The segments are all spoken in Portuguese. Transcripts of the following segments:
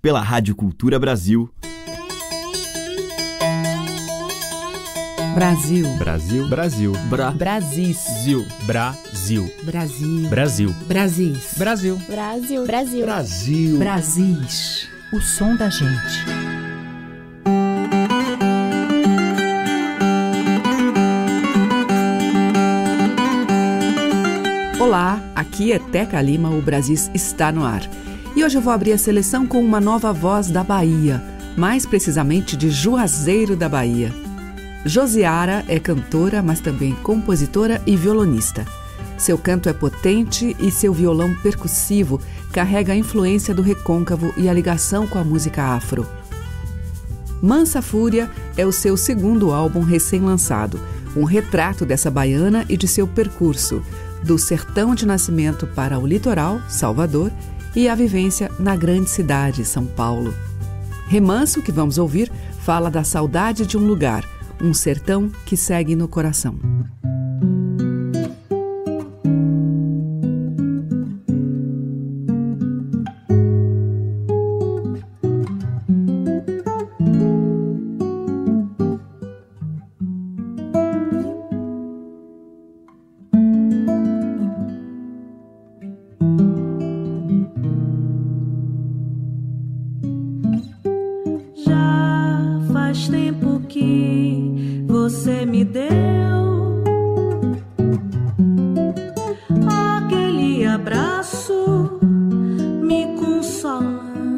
pela Rádio Cultura Brasil. Brasil. Brasil. Brasil. Bra. Brasis. Zil. Brasil. Brasil. Brasil. Brasis. Brasil. Brasil. Brasil. Brasil. Brasis. O som da gente. Olá, aqui é Teca Lima, o Brasis está no ar. E hoje eu vou abrir a seleção com uma nova voz da Bahia, mais precisamente de Juazeiro da Bahia. Josiara é cantora, mas também compositora e violonista. Seu canto é potente e seu violão percussivo carrega a influência do recôncavo e a ligação com a música afro. Mansa Fúria é o seu segundo álbum recém-lançado, um retrato dessa baiana e de seu percurso, do sertão de nascimento para o litoral, Salvador, e a vivência na grande cidade, São Paulo. Remanso, que vamos ouvir, fala da saudade de um lugar, um sertão que segue no coração. 葬。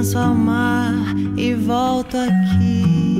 lanço ao mar e volto aqui.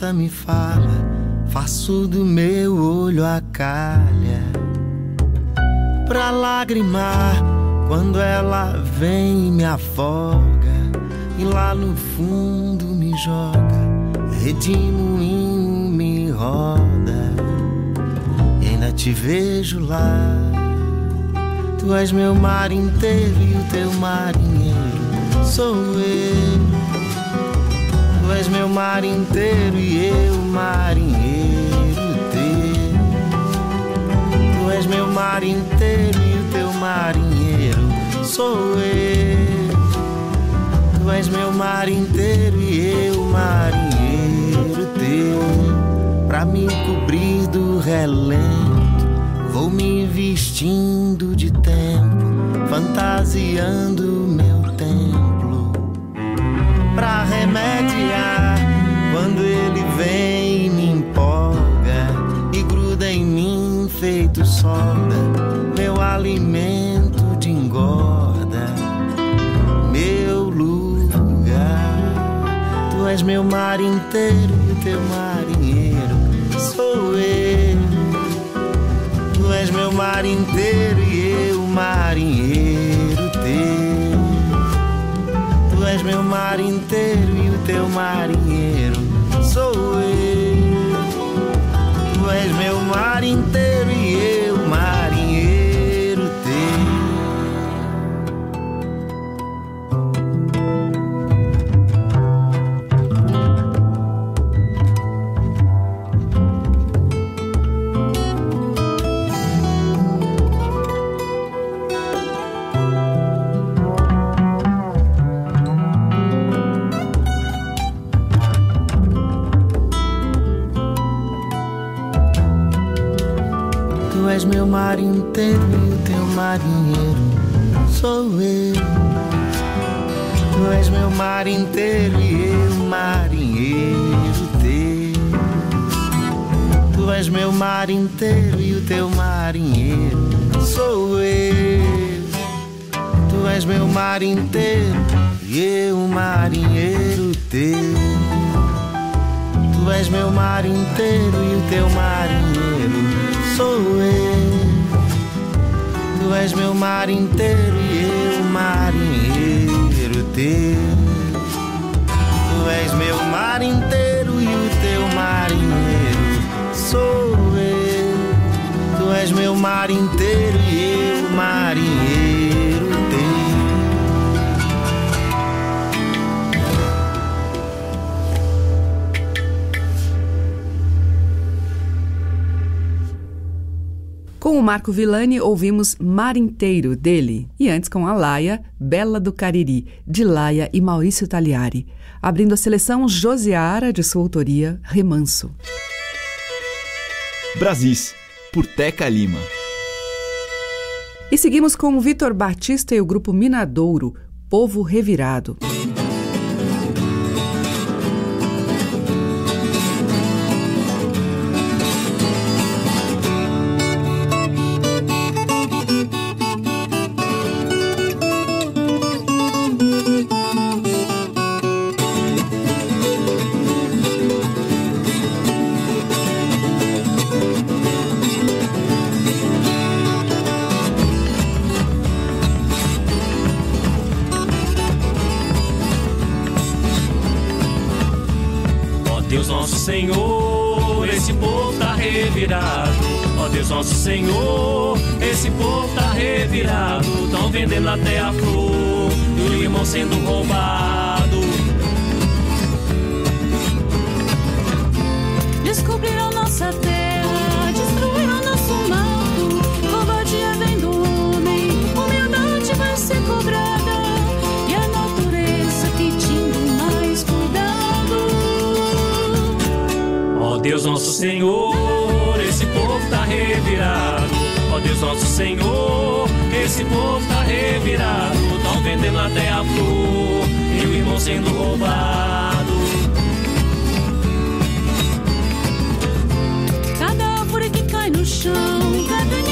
Falta me fala, faço do meu olho a calha. Pra lagrimar, quando ela vem e me afoga, e lá no fundo me joga, redemoinho me roda, e ainda te vejo lá. Tu és meu mar inteiro e o teu marinheiro sou eu. Tu és meu mar inteiro e eu marinheiro teu. Tu és meu mar inteiro e o teu marinheiro sou eu. Tu és meu mar inteiro e eu marinheiro teu. Pra me cobrir do relento, vou me vestindo de tempo, fantasiando Marco Villani, ouvimos Mar Inteiro, dele. E antes com a Laia, Bela do Cariri, de Laia e Maurício Tagliari. Abrindo a seleção Josiara, de sua autoria, Remanso. Brasis, por Teca Lima. E seguimos com o Vitor Batista e o grupo Minadouro, Povo Revirado. Deus nosso Senhor, esse povo tá revirado. Ó Deus nosso Senhor, esse povo tá revirado. Tão vendendo até a flor, e o irmão sendo roubado. Cada árvore que cai no chão, cada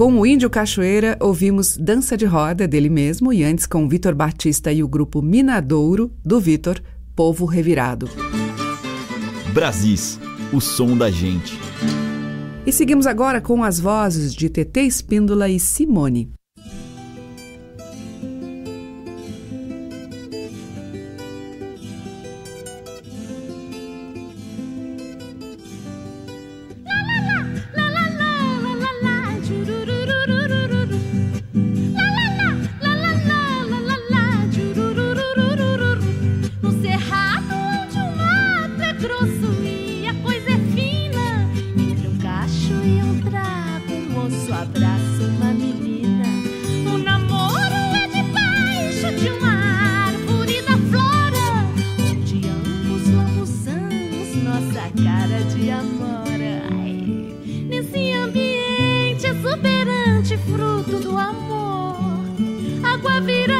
Com o Índio Cachoeira, ouvimos Dança de Roda dele mesmo e antes com Vitor Batista e o grupo Minadouro, do Vitor, Povo Revirado. Brasis, o som da gente. E seguimos agora com as vozes de TT Espíndola e Simone. água virá.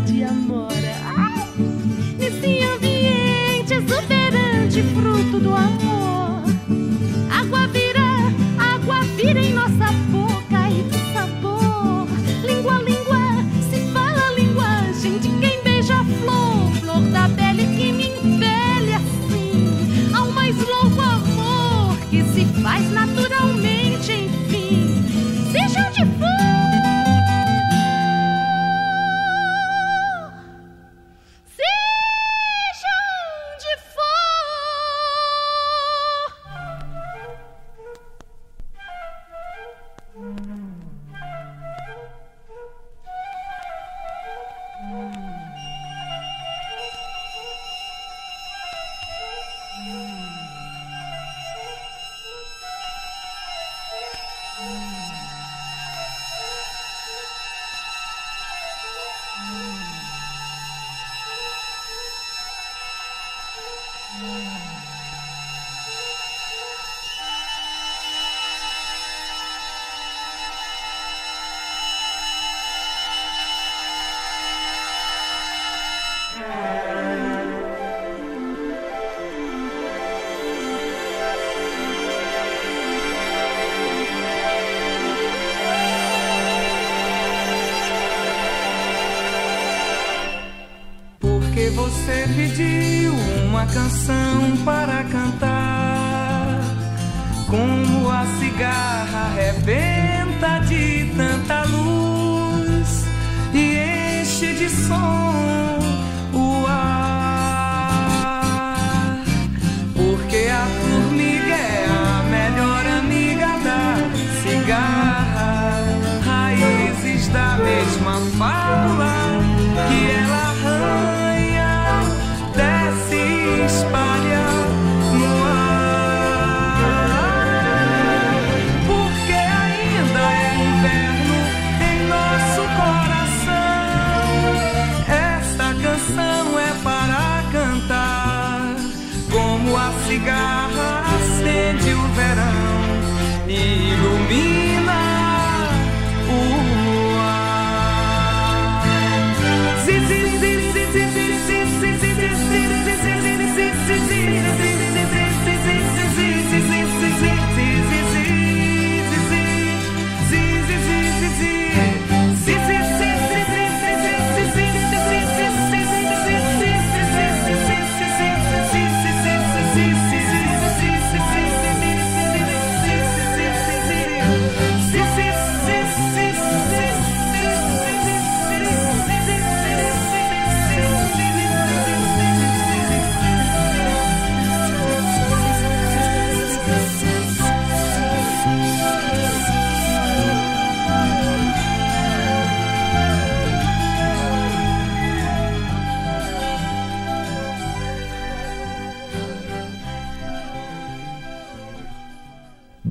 de amora.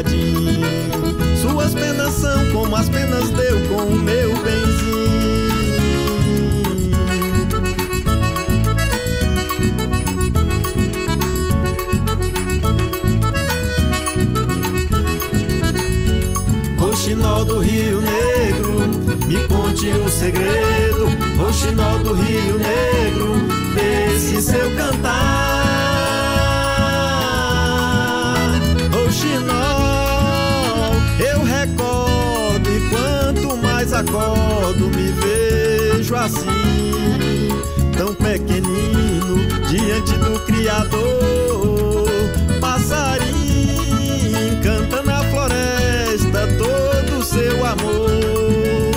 coitadinho. Suas penas são como as penas deu com o meu benzinho. Roxinol do Rio Negro, me conte um segredo. Roxinol do Rio Negro, desse seu cantar. acordo me vejo assim, tão pequenino diante do Criador. Passarinho canta na floresta todo o seu amor,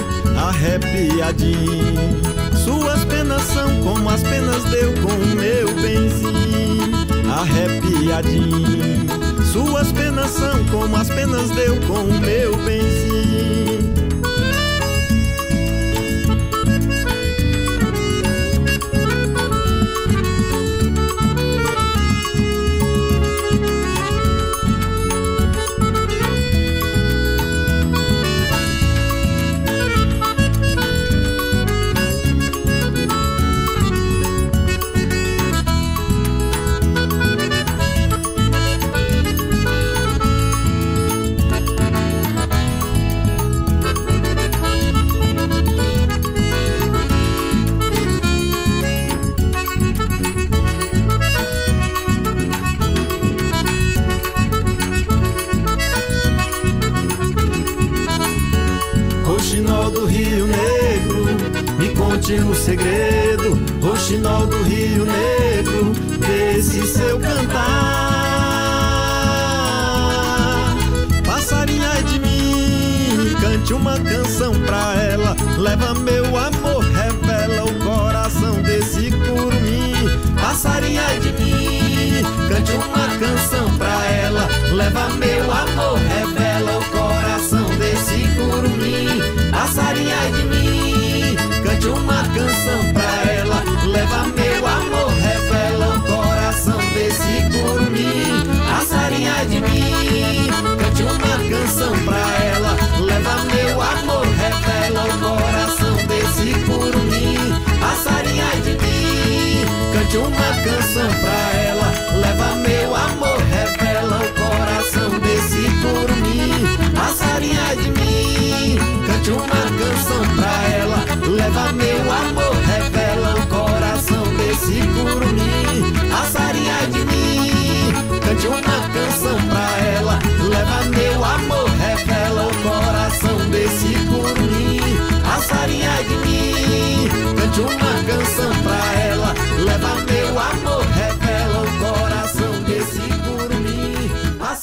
arrepiadinho. Suas penas são como as penas deu com o meu benzinho, arrepiadinho. Suas penas são como as penas deu com o meu benzinho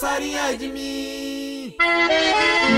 passarinha de mim.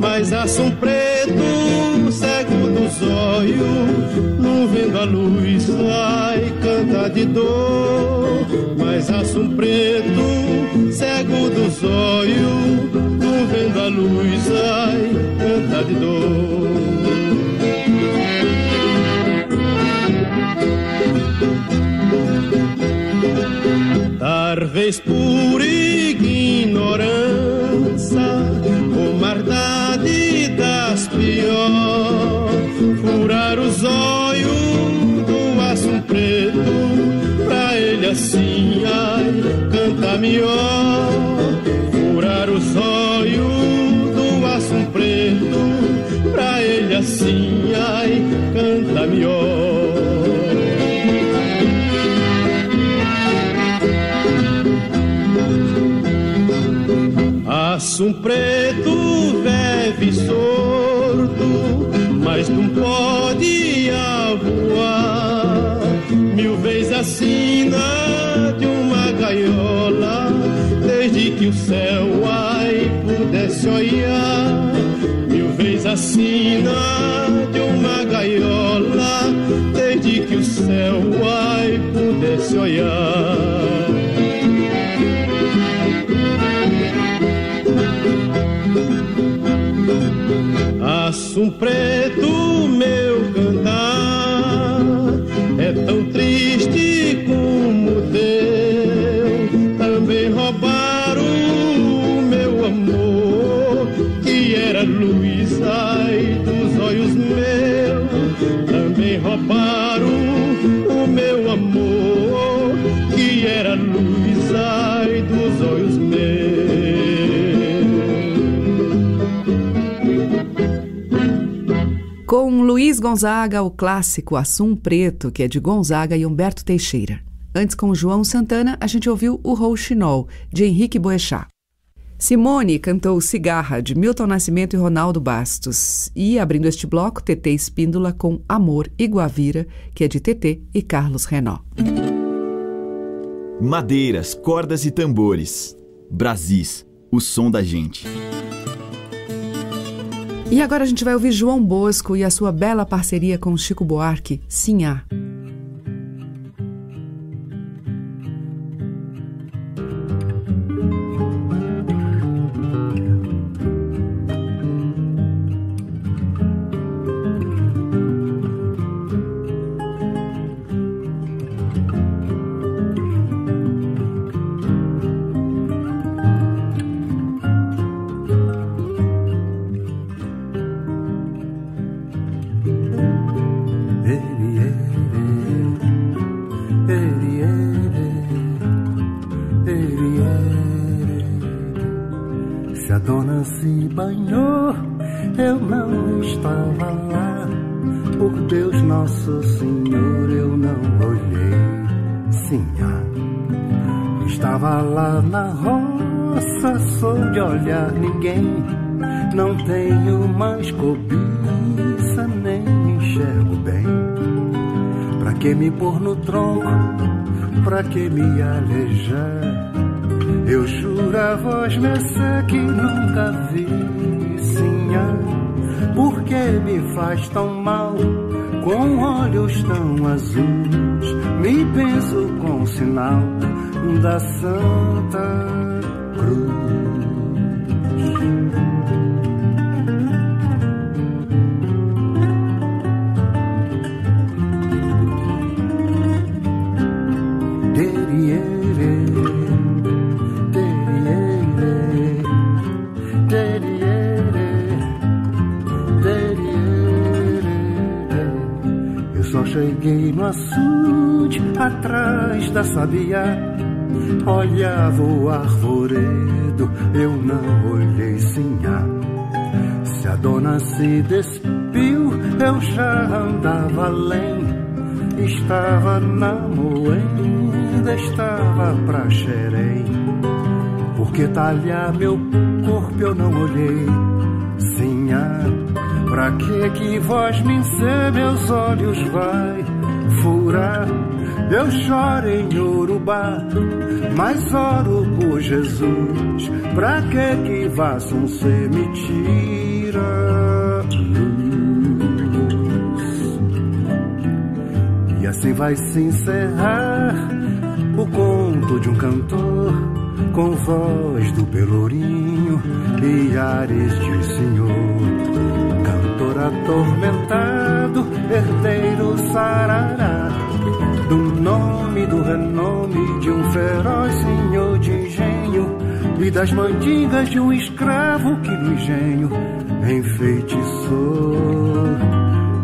mas assum preto, cego dos olhos, não vendo a luz, ai, canta de dor, mas assum preto, cego dos olhos, não vendo a luz, ai, canta de dor. Talvez por ignorância ou maldade das pior, furar os olhos do aço preto, pra ele assim, ai, canta melhor. Furar os olhos do aço preto, pra ele assim, ai, canta melhor. Preto vive sordo, mas não pode voar. Mil vezes acima de uma gaiola, desde que o céu ai pudesse olhar. Mil vezes acima de uma gaiola, desde que o céu ai pudesse olhar. Luiz Gonzaga, o clássico Assum Preto, que é de Gonzaga e Humberto Teixeira. Antes, com João Santana, a gente ouviu o Rouxinol, de Henrique Boechat. Simone cantou Cigarra, de Milton Nascimento e Ronaldo Bastos. E, abrindo este bloco, TT Espíndola com Amor e Guavira, que é de TT e Carlos Renó. Madeiras, cordas e tambores. Brasis, o som da gente. E agora a gente vai ouvir João Bosco e a sua bela parceria com Chico Buarque, Sinhá. Nosso Senhor, eu não olhei. Sim, ah. estava lá na roça, sou de olhar ninguém. Não tenho mais cobiça, nem enxergo bem. Pra que me pôr no tronco? Pra que me alejar? Eu juro a voz mercê que nunca vi, sinha. Por que me faz tão mal com olhos tão azuis? Me penso com sinal da Santa atrás da sabia. Olhava o arvoredo, eu não olhei sinhá. Se a dona se despiu, eu já andava além. Estava na moenda, estava pra xerém. Porque talhar meu corpo eu não olhei, sinhá. Pra que que voz me encer meus olhos vai furar? Eu choro em Urubá, mas oro por Jesus. Pra que que façam ser mentira? E assim vai se encerrar o conto de um cantor com voz do Pelourinho e ares de senhor. Cantor atormentado, herdeiro sarará do nome, do renome de um feroz senhor de engenho e das mandingas de um escravo que no engenho enfeitiçou.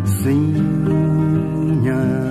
Sim, minha.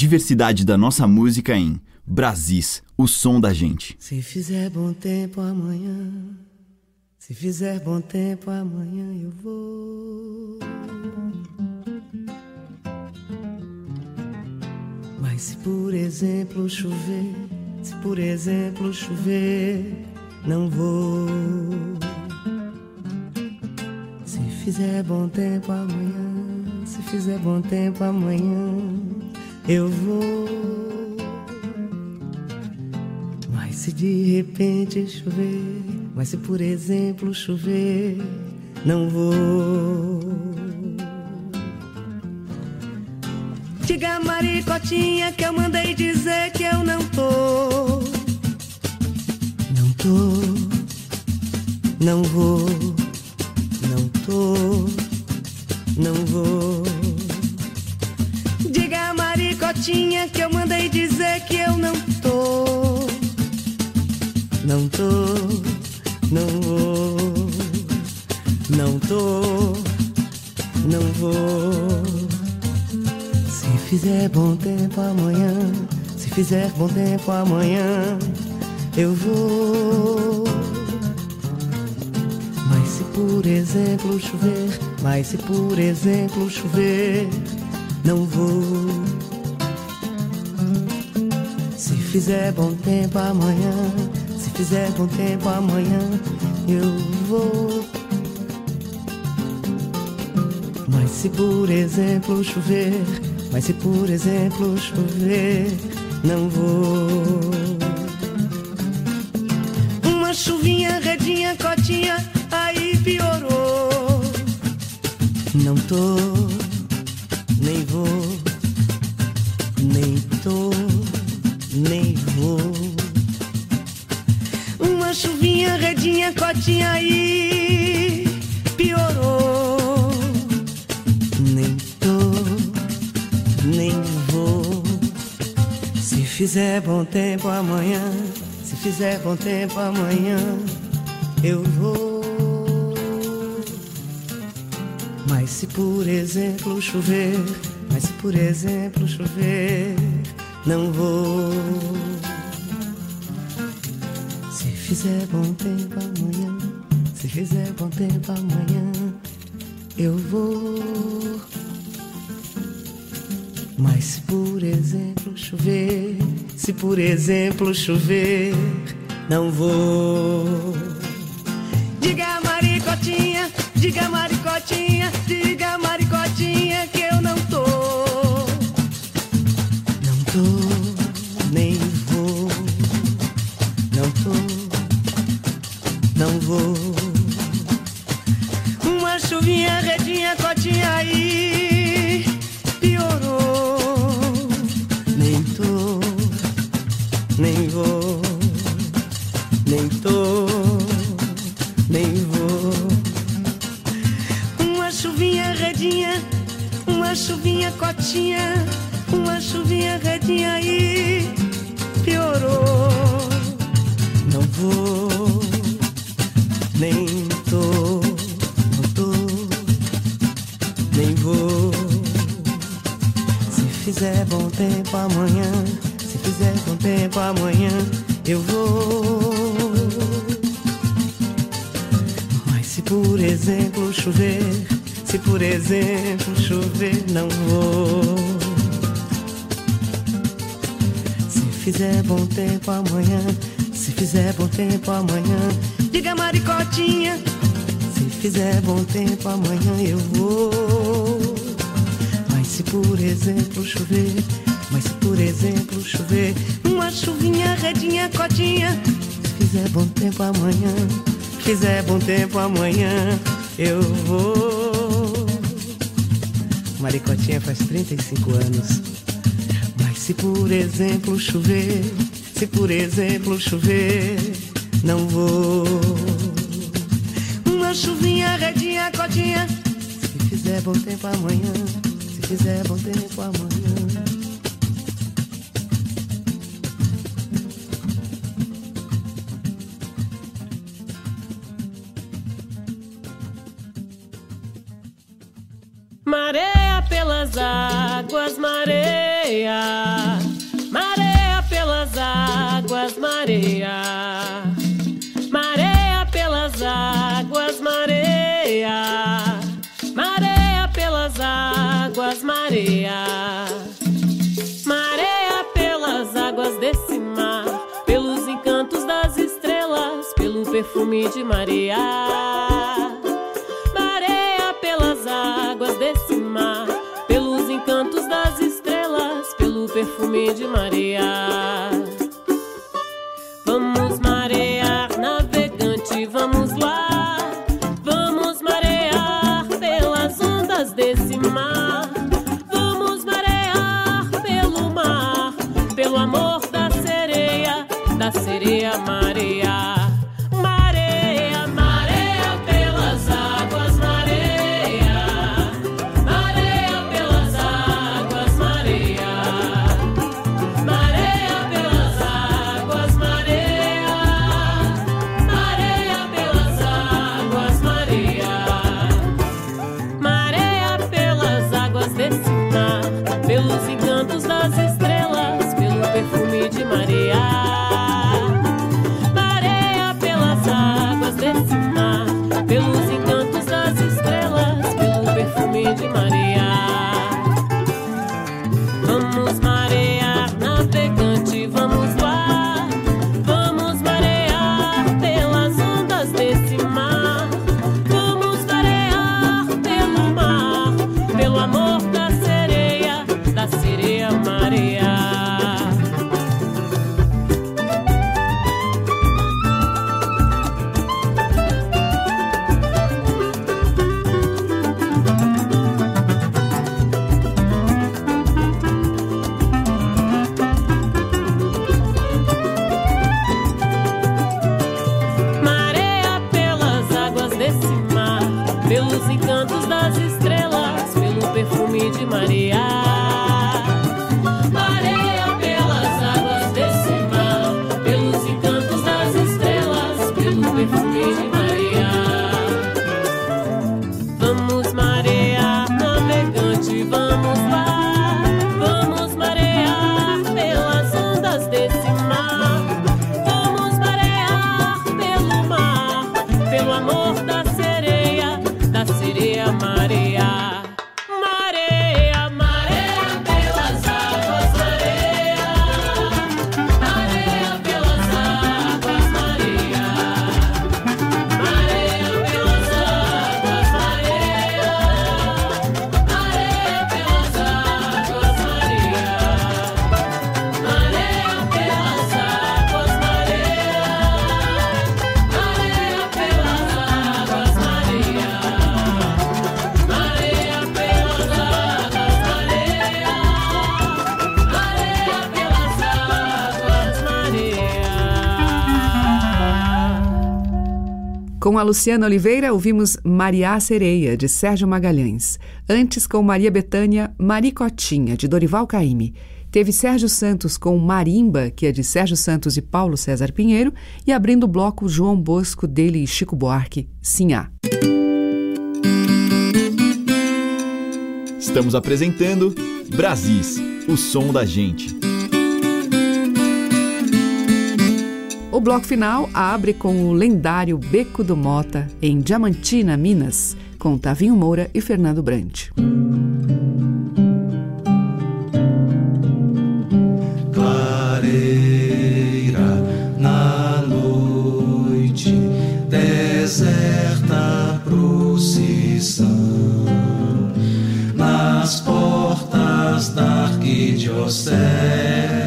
Diversidade da nossa música em Brasis, o som da gente. Se fizer bom tempo amanhã, se fizer bom tempo amanhã eu vou. Mas se por exemplo chover, se por exemplo chover, não vou. Se fizer bom tempo amanhã, se fizer bom tempo amanhã, eu vou. Mas se de repente chover, mas se por exemplo chover, não vou. Diga maricotinha que eu mandei dizer que eu não tô. Não tô, não vou, não tô, não vou. Maricotinha que eu mandei dizer que eu não tô. Não tô, não vou, não tô, não vou. Se fizer bom tempo amanhã, se fizer bom tempo amanhã, eu vou. Mas se por exemplo chover, mas se por exemplo chover, não vou. Fizer bom tempo amanhã, se fizer bom tempo amanhã, eu vou. Mas se por exemplo chover, mas se por exemplo chover, não vou. Fizer bom tempo amanhã, se fizer bom tempo amanhã, eu vou. Mas se por exemplo chover, mas se por exemplo chover, não vou. Se fizer bom tempo amanhã, se fizer bom tempo amanhã, eu vou. Mas se por exemplo chover, se por exemplo chover, não vou. Diga maricotinha, diga maricotinha, diga maricotinha que eu não tô. Não tô, nem vou. Não tô, não vou. Uma chuvinha redinha, cotinha aí nem vou, nem tô, nem vou. Uma chuvinha redinha, uma chuvinha cotinha, uma chuvinha redinha aí piorou. Não vou, nem tô, não tô, nem vou. Se fizer bom tempo amanhã, fizer bom tempo amanhã, eu vou. Mas se por exemplo chover, se por exemplo chover, não vou. Se fizer bom tempo amanhã, se fizer bom tempo amanhã, diga maricotinha. Se fizer bom tempo amanhã eu vou. Mas se por exemplo chover, por exemplo chover, uma chuvinha redinha cotinha. Se fizer bom tempo amanhã, fizer bom tempo amanhã, eu vou. Maricotinha faz 35 anos. Mas se por exemplo chover, se por exemplo chover, não vou. Uma chuvinha redinha cotinha. Se fizer bom tempo amanhã, se fizer bom tempo amanhã. Mareia pelas águas, mareia, mareia pelas águas, mareia, mareia pelas águas, mareia, mareia pelas águas, mareia, mareia pelas águas desse mar, pelos encantos das estrelas, pelo perfume de Maria. Perfume de Maria. Com a Luciana Oliveira, ouvimos Maria Sereia, de Sérgio Magalhães. Antes, com Maria Betânia, Maricotinha, de Dorival Caymmi. Teve Sérgio Santos com Marimba, que é de Sérgio Santos e Paulo César Pinheiro. E abrindo o bloco, João Bosco, dele e Chico Buarque, Sinhá. Estamos apresentando Brasis, o som da gente. O bloco final abre com o lendário Beco do Mota, em Diamantina, Minas, com Tavinho Moura e Fernando Brandt. clareira na noite, deserta procissão nas portas da arquidiocese.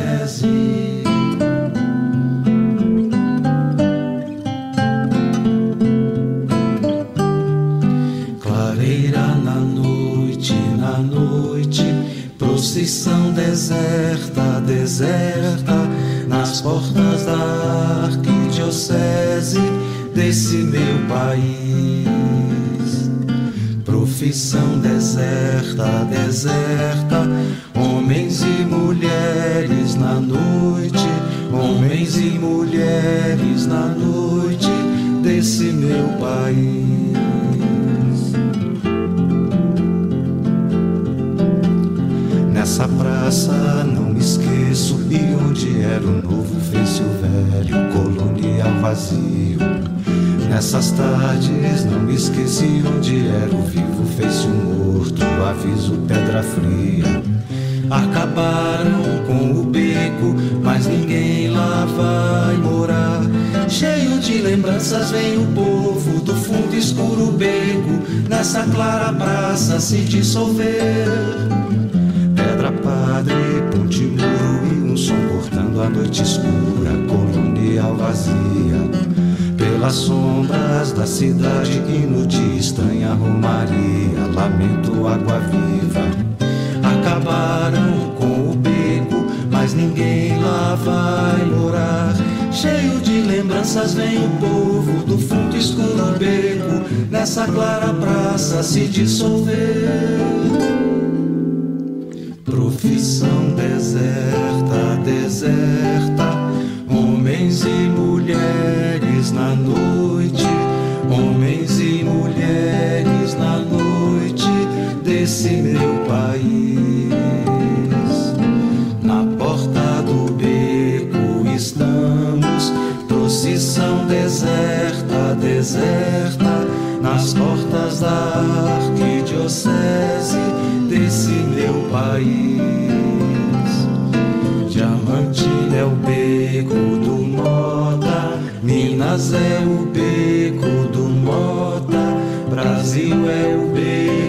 Procissão deserta, deserta, nas portas da arquidiocese desse meu país. Profissão deserta, deserta, homens e mulheres na noite, homens e mulheres na noite desse meu país. Nessa praça não me esqueço e onde era o novo fez o velho colonial vazio. Nessas tardes não me esqueci onde era o vivo fez o morto, aviso pedra fria. Acabaram com o beco, mas ninguém lá vai morar. Cheio de lembranças vem o povo do fundo escuro beco, nessa clara praça se dissolver. Cortando a noite escura, colonial vazia. Pelas sombras da cidade, hino de estranha romaria, lamento água viva acabaram com o beco, mas ninguém lá vai morar. Cheio de lembranças vem o povo do fundo escuro beco, nessa clara praça se dissolver. Profissão deserta, deserta, homens e mulheres na noite, homens e mulheres na noite desse meu país. Minas é o beco do Mota, Brasil é o beco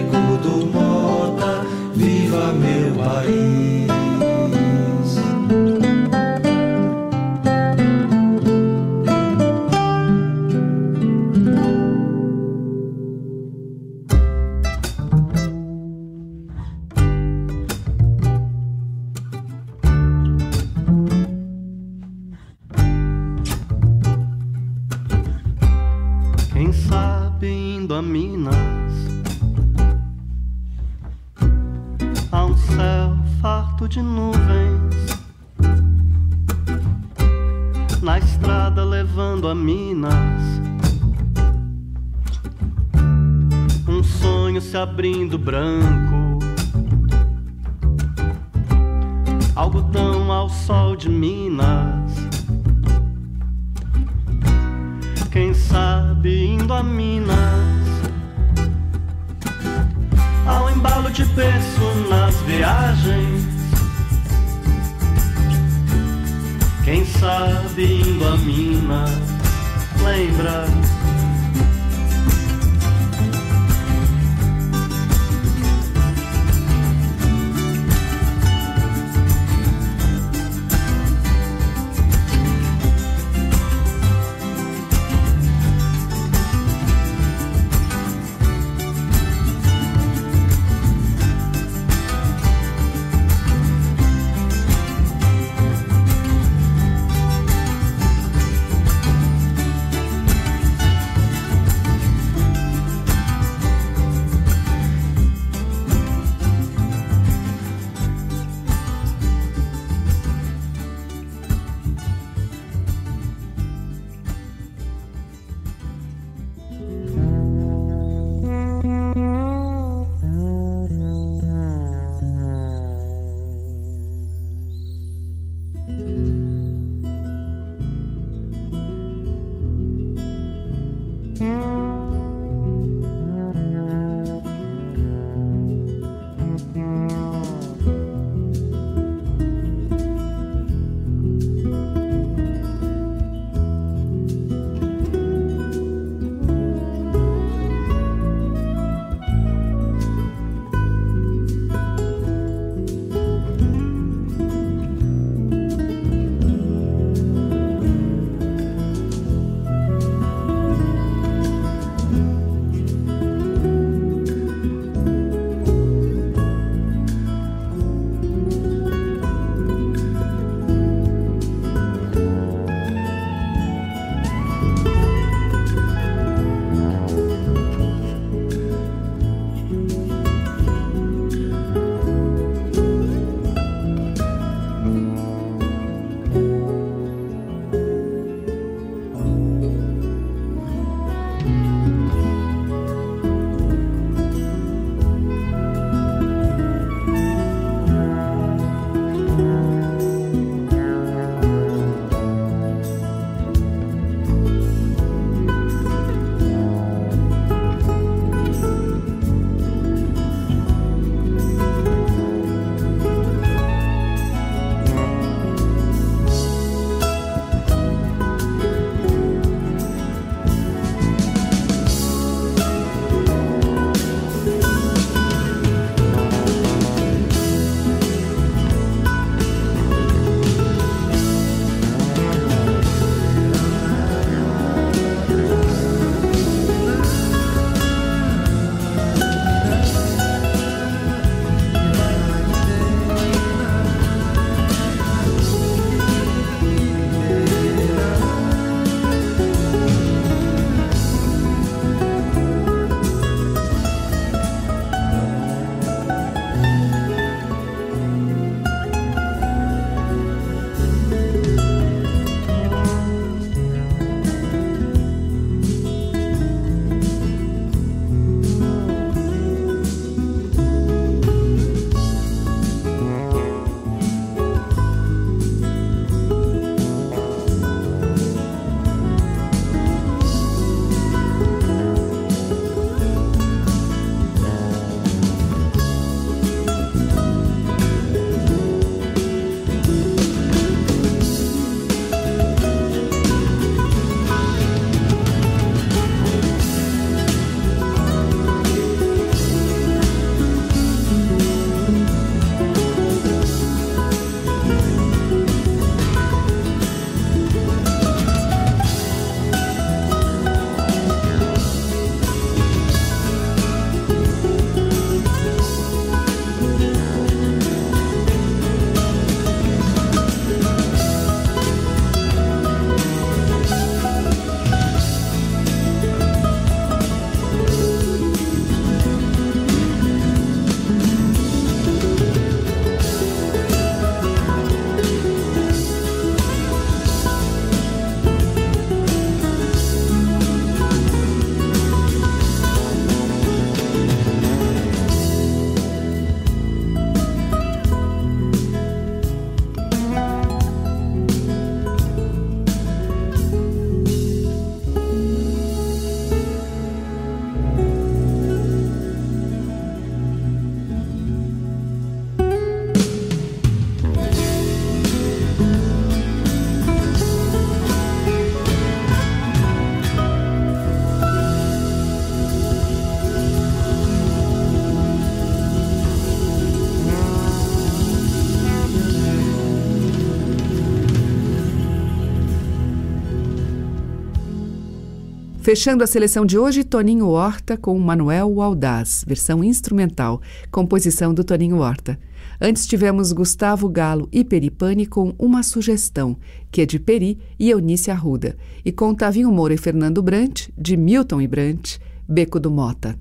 Fechando a seleção de hoje, Toninho Horta com Manuel o Audaz, versão instrumental, composição do Toninho Horta. Antes tivemos Gustavo Galo e Peripane com Uma Sugestão, que é de Peri e Eunice Arruda, e com Tavinho Moura e Fernando Brant, de Milton e Brant, Beco do Mota.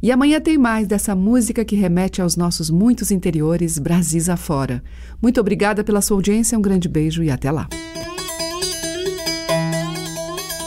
E amanhã tem mais dessa música que remete aos nossos muitos interiores, Brasis afora. Muito obrigada pela sua audiência, um grande beijo e até lá.